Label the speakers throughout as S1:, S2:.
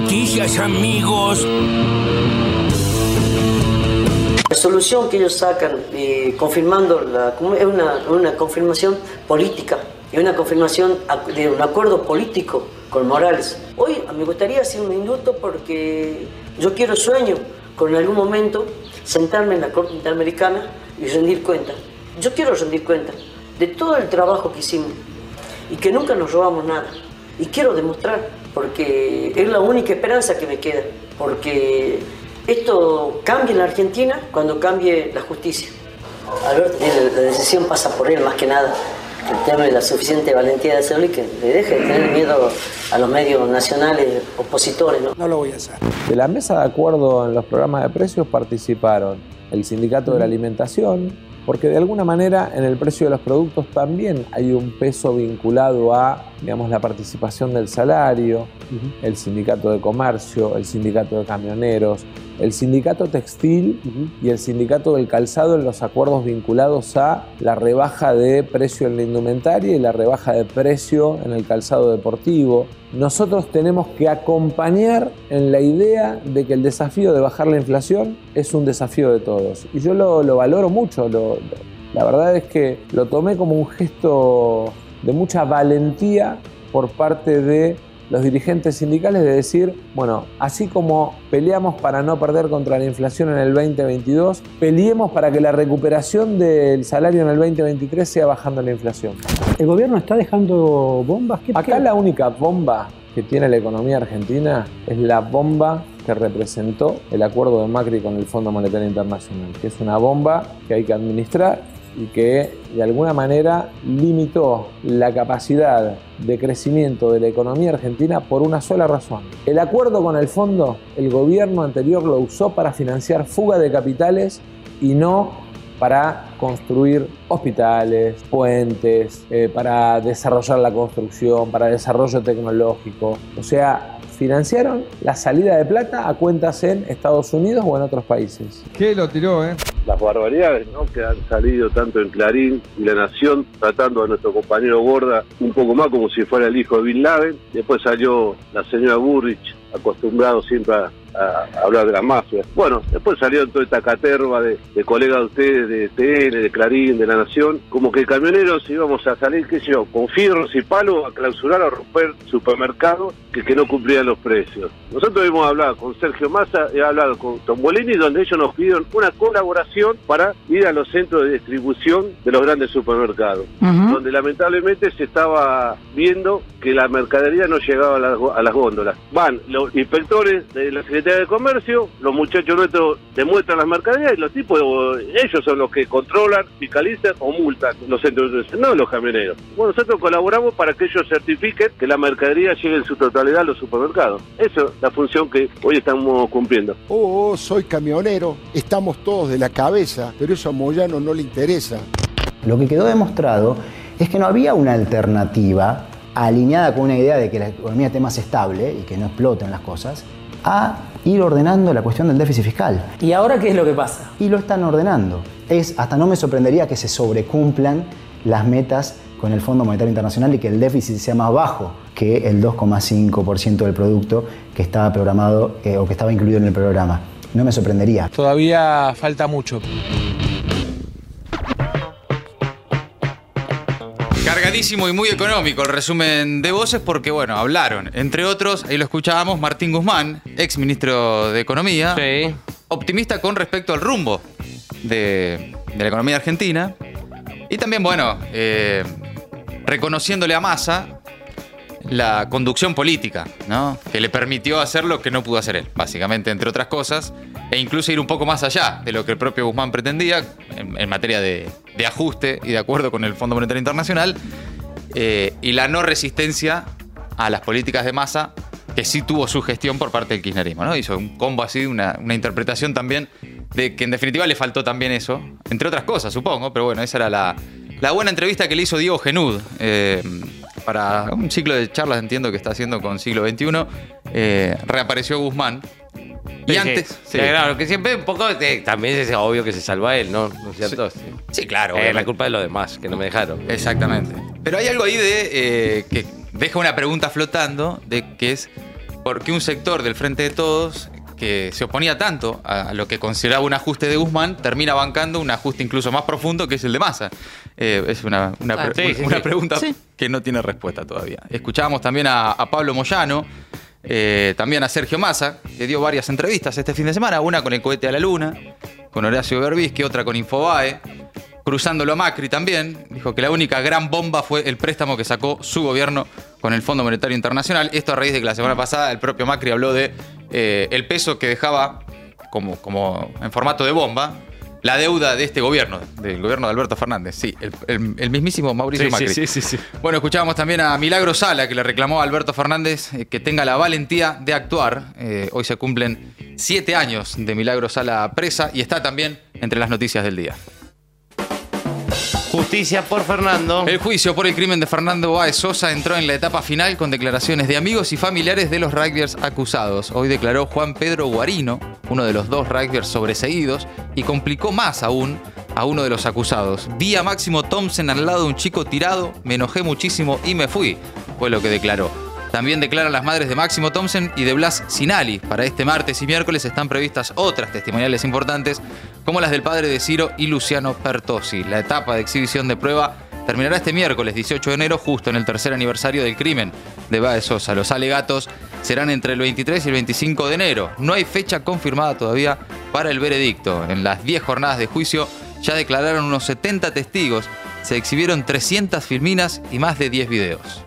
S1: noticias, amigos.
S2: La solución que ellos sacan, eh, confirmando, es una, una confirmación política, es una confirmación de un acuerdo político con Morales. Hoy me gustaría hacer un minuto porque yo quiero sueño con algún momento sentarme en la Corte Interamericana y rendir cuenta. Yo quiero rendir cuenta de todo el trabajo que hicimos y que nunca nos robamos nada. Y quiero demostrar, porque es la única esperanza que me queda, porque esto cambia en la Argentina cuando cambie la justicia. Alberto, la decisión pasa por él más que nada. Tema de la suficiente valentía de hacerlo y que le deje de tener miedo a los medios nacionales opositores. ¿no?
S3: no lo voy a hacer.
S4: De la mesa de acuerdo en los programas de precios participaron el Sindicato de la Alimentación, porque de alguna manera en el precio de los productos también hay un peso vinculado a digamos, la participación del salario, el sindicato de comercio, el sindicato de camioneros, el sindicato textil y el sindicato del calzado en los acuerdos vinculados a la rebaja de precio en la indumentaria y la rebaja de precio en el calzado deportivo. Nosotros tenemos que acompañar en la idea de que el desafío de bajar la inflación es un desafío de todos. Y yo lo, valoro mucho, la verdad es que lo tomé como un gesto de mucha valentía por parte de los dirigentes sindicales de decir, bueno, así como peleamos para no perder contra la inflación en el 2022, peleemos para que la recuperación del salario en el 2023 sea bajando la inflación.
S3: ¿El gobierno está dejando bombas?
S4: Acá la única bomba que tiene la economía argentina es la bomba que representó el acuerdo de Macri con el Fondo Monetario Internacional, que es una bomba que hay que administrar y que de alguna manera limitó la capacidad de crecimiento de la economía argentina por una sola razón. El acuerdo con el fondo, el gobierno anterior lo usó para financiar fuga de capitales y no para construir hospitales, puentes, eh, para desarrollar la construcción, para desarrollo tecnológico. O sea, financiaron la salida de plata a cuentas en Estados Unidos o en otros países.
S5: ¿Qué lo tiró, eh?
S6: Las barbaridades ¿no? que han salido tanto en Clarín y La Nación, tratando a nuestro compañero Gorda un poco más como si fuera el hijo de Bin Laden. Después salió la señora Burrich, acostumbrado siempre a a, hablar de la mafia. Bueno, después salió toda esta caterva de, colegas de ustedes, de TN, de Clarín, de La Nación, como que camioneros íbamos a salir, qué sé yo, con fierros y palos a clausurar, a romper supermercados que, que no cumplían los precios. Nosotros hemos hablado con Sergio Massa, he hablado con Tombolini, donde ellos nos pidieron una colaboración para ir a los centros de distribución de los grandes supermercados, donde lamentablemente se estaba viendo que la mercadería no llegaba a las, góndolas. Van los inspectores de la Secretaría de Comercio, los muchachos nuestros demuestran las mercaderías y los tipos, ellos son los que controlan, fiscalizan o multan los centros de no los camioneros. Bueno, nosotros colaboramos para que ellos certifiquen que la mercadería llegue en su totalidad a los supermercados. Eso la función que hoy estamos cumpliendo.
S7: Oh, soy camionero, estamos todos de la cabeza, pero eso a Moyano no le interesa.
S8: Lo que quedó demostrado es que no había una alternativa alineada con una idea de que la economía esté más estable y que no exploten las cosas, a ir ordenando la cuestión del déficit fiscal.
S9: ¿Y ahora qué es lo que pasa?
S8: Y lo están ordenando. Es, hasta no me sorprendería que se sobrecumplan las metas con el Fondo Monetario Internacional y que el déficit sea más bajo que el 2,5% del producto que estaba programado eh, o que estaba incluido en el programa. No me sorprendería.
S10: Todavía falta mucho.
S11: Cargadísimo y muy económico el resumen de voces porque, bueno, hablaron. Entre otros, ahí lo escuchábamos, Martín Guzmán, ex ministro de Economía.
S9: Sí.
S11: Optimista con respecto al rumbo de, la economía argentina. Y también, bueno, eh, reconociéndole a Massa la conducción política, ¿no? Que le permitió hacer lo que no pudo hacer él, básicamente, entre otras cosas, e incluso ir un poco más allá de lo que el propio Guzmán pretendía en, materia de, ajuste y de acuerdo con el Fondo Monetario Internacional, eh, y la no resistencia a las políticas de masa que sí tuvo su gestión por parte del kirchnerismo, ¿no? Hizo un combo así, una, interpretación también de que en definitiva le faltó también eso, entre otras cosas, supongo, pero bueno, esa era la, buena entrevista que le hizo Diego Genud. Eh, para un ciclo de charlas, entiendo que está haciendo con siglo XXI, eh, reapareció Guzmán.
S9: Y antes. Sí. Claro, que siempre un poco. también es obvio que se salva él, ¿no? ¿No es cierto?
S11: Sí, claro.
S9: Es la culpa de los demás, que no me dejaron.
S11: Exactamente. Pero hay algo ahí de. Eh, que deja una pregunta flotando, de que es. porque un sector del Frente de Todos que se oponía tanto a lo que consideraba un ajuste de Guzmán, termina bancando un ajuste incluso más profundo que es el de Massa. Eh, es una, una
S9: Ah,
S11: pre-
S9: sí, sí,
S11: una
S9: sí.
S11: pregunta
S9: Sí.
S11: que no tiene respuesta todavía. Escuchábamos también a, a Pablo Moyano, eh, también a Sergio Massa, que dio varias entrevistas este fin de semana, una con el cohete a la luna, con Horacio Berbisky, otra con Infobae, cruzándolo a Macri también, dijo que la única gran bomba fue el préstamo que sacó su gobierno con el Fondo Monetario Internacional. Esto a raíz de que la semana pasada el propio Macri habló de eh, el peso que dejaba como, como en formato de bomba la deuda de este gobierno, del gobierno de Alberto Fernández. Sí, el, el- el mismísimo Mauricio
S9: Sí,
S11: Macri.
S9: sí, sí, sí, sí.
S11: Bueno, escuchábamos también a Milagro Sala, que le reclamó a Alberto Fernández eh, que tenga la valentía de actuar. Eh, hoy se cumplen siete años de Milagro Sala presa y está también entre las noticias del día.
S9: Justicia por Fernando.
S11: El juicio por el crimen de Fernando Báez Sosa entró en la etapa final con declaraciones de amigos y familiares de los rugbyers acusados. Hoy declaró Juan Pedro Guarino, uno de los dos rugbyers sobreseídos, y complicó más aún a uno de los acusados. Vi a Máximo Thompson al lado de un chico tirado, me enojé muchísimo y me fui, fue lo que declaró. También declaran las madres de Máximo Thompson y de Blas Sinali. Para este martes y miércoles están previstas otras testimoniales importantes, como las del padre de Ciro y Luciano Pertosi. La etapa de exhibición de prueba terminará este miércoles 18 de enero, justo en el tercer aniversario del crimen de Baez Sosa. Los alegatos serán entre el 23 y el 25 de enero. No hay fecha confirmada todavía para el veredicto. En las 10 jornadas de juicio ya declararon unos 70 testigos, se exhibieron 300 filminas y más de 10 videos.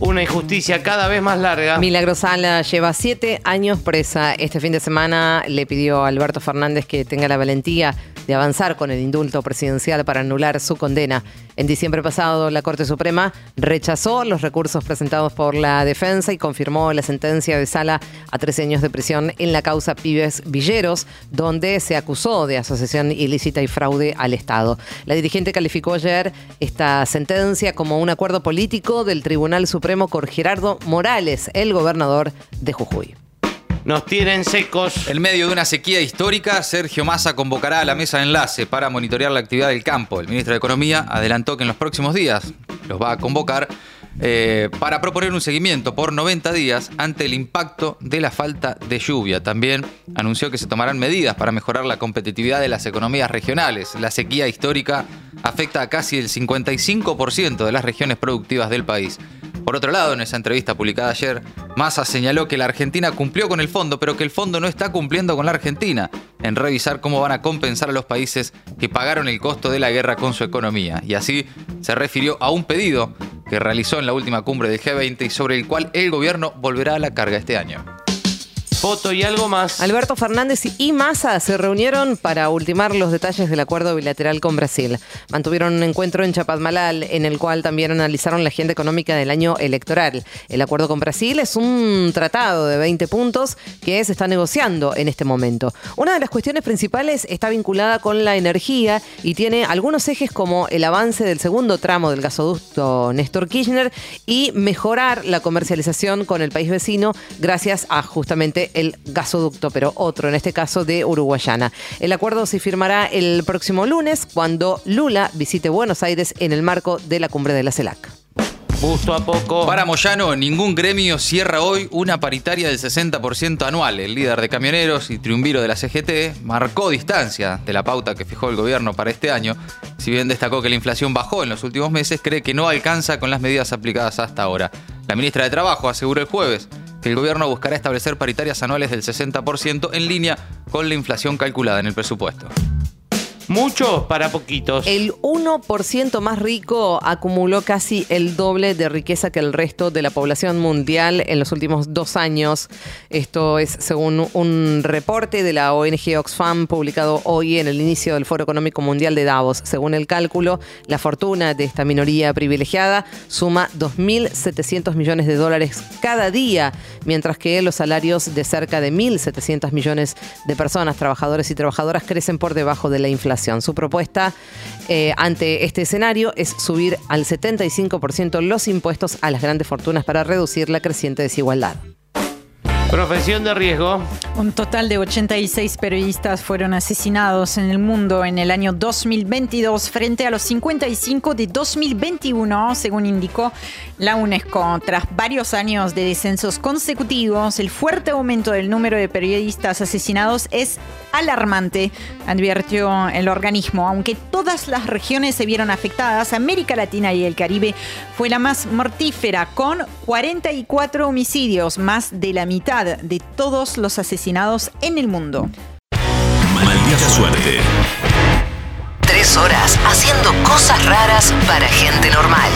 S9: Una injusticia cada vez más larga.
S5: Milagro Sala lleva siete años presa. Este fin de semana le pidió a Alberto Fernández que tenga la valentía de avanzar con el indulto presidencial para anular su condena. En diciembre pasado, la Corte Suprema rechazó los recursos presentados por la defensa y confirmó la sentencia de Sala a 13 años de prisión en la causa Pibes Villeros, donde se acusó de asociación ilícita y fraude al Estado. La dirigente calificó ayer esta sentencia como un acuerdo político del Tribunal Supremo con Gerardo Morales, el gobernador de Jujuy.
S9: Nos tienen secos.
S11: En medio de una sequía histórica, Sergio Massa convocará a la mesa de enlace para monitorear la actividad del campo. El ministro de Economía adelantó que en los próximos días los va a convocar eh, para proponer un seguimiento por 90 días ante el impacto de la falta de lluvia. También anunció que se tomarán medidas para mejorar la competitividad de las economías regionales. La sequía histórica afecta a casi el 55% de las regiones productivas del país. Por otro lado, en esa entrevista publicada ayer, Massa señaló que la Argentina cumplió con el fondo, pero que el fondo no está cumpliendo con la Argentina en revisar cómo van a compensar a los países que pagaron el costo de la guerra con su economía. Y así se refirió a un pedido que realizó en la última cumbre del G20 y sobre el cual el gobierno volverá a la carga este año.
S9: Foto y algo más.
S5: Alberto Fernández y Massa se reunieron para ultimar los detalles del acuerdo bilateral con Brasil. Mantuvieron un encuentro en Chapadmalal en el cual también analizaron la agenda económica del año electoral. El acuerdo con Brasil es un tratado de 20 puntos que se está negociando en este momento. Una de las cuestiones principales está vinculada con la energía y tiene algunos ejes como el avance del segundo tramo del gasoducto Néstor Kirchner y mejorar la comercialización con el país vecino gracias a justamente el gasoducto, pero otro, en este caso de Uruguayana. El acuerdo se firmará el próximo lunes cuando Lula visite Buenos Aires en el marco de la cumbre de la CELAC.
S9: Justo a poco.
S11: Para Moyano, ningún gremio cierra hoy una paritaria del 60% anual. El líder de camioneros y triunviro de la CGT marcó distancia de la pauta que fijó el gobierno para este año. Si bien destacó que la inflación bajó en los últimos meses, cree que no alcanza con las medidas aplicadas hasta ahora. La ministra de Trabajo aseguró el jueves que el gobierno buscará establecer paritarias anuales del 60% en línea con la inflación calculada en el presupuesto.
S9: Muchos para poquitos.
S5: El 1% más rico acumuló casi el doble de riqueza que el resto de la población mundial en los últimos dos años. Esto es según un reporte de la ONG Oxfam publicado hoy en el inicio del Foro Económico Mundial de Davos. Según el cálculo, la fortuna de esta minoría privilegiada suma 2.700 millones de dólares cada día, mientras que los salarios de cerca de 1.700 millones de personas, trabajadores y trabajadoras, crecen por debajo de la inflación. Su propuesta eh, ante este escenario es subir al 75% los impuestos a las grandes fortunas para reducir la creciente desigualdad.
S9: Profesión de riesgo.
S12: Un total de 86 periodistas fueron asesinados en el mundo en el año 2022 frente a los 55 de 2021, según indicó la UNESCO. Tras varios años de descensos consecutivos, el fuerte aumento del número de periodistas asesinados es alarmante, advirtió el organismo. Aunque todas las regiones se vieron afectadas, América Latina y el Caribe fue la más mortífera, con 44 homicidios, más de la mitad de todos los asesinados en el mundo.
S13: Maldita suerte.
S14: Tres horas haciendo cosas raras para gente normal.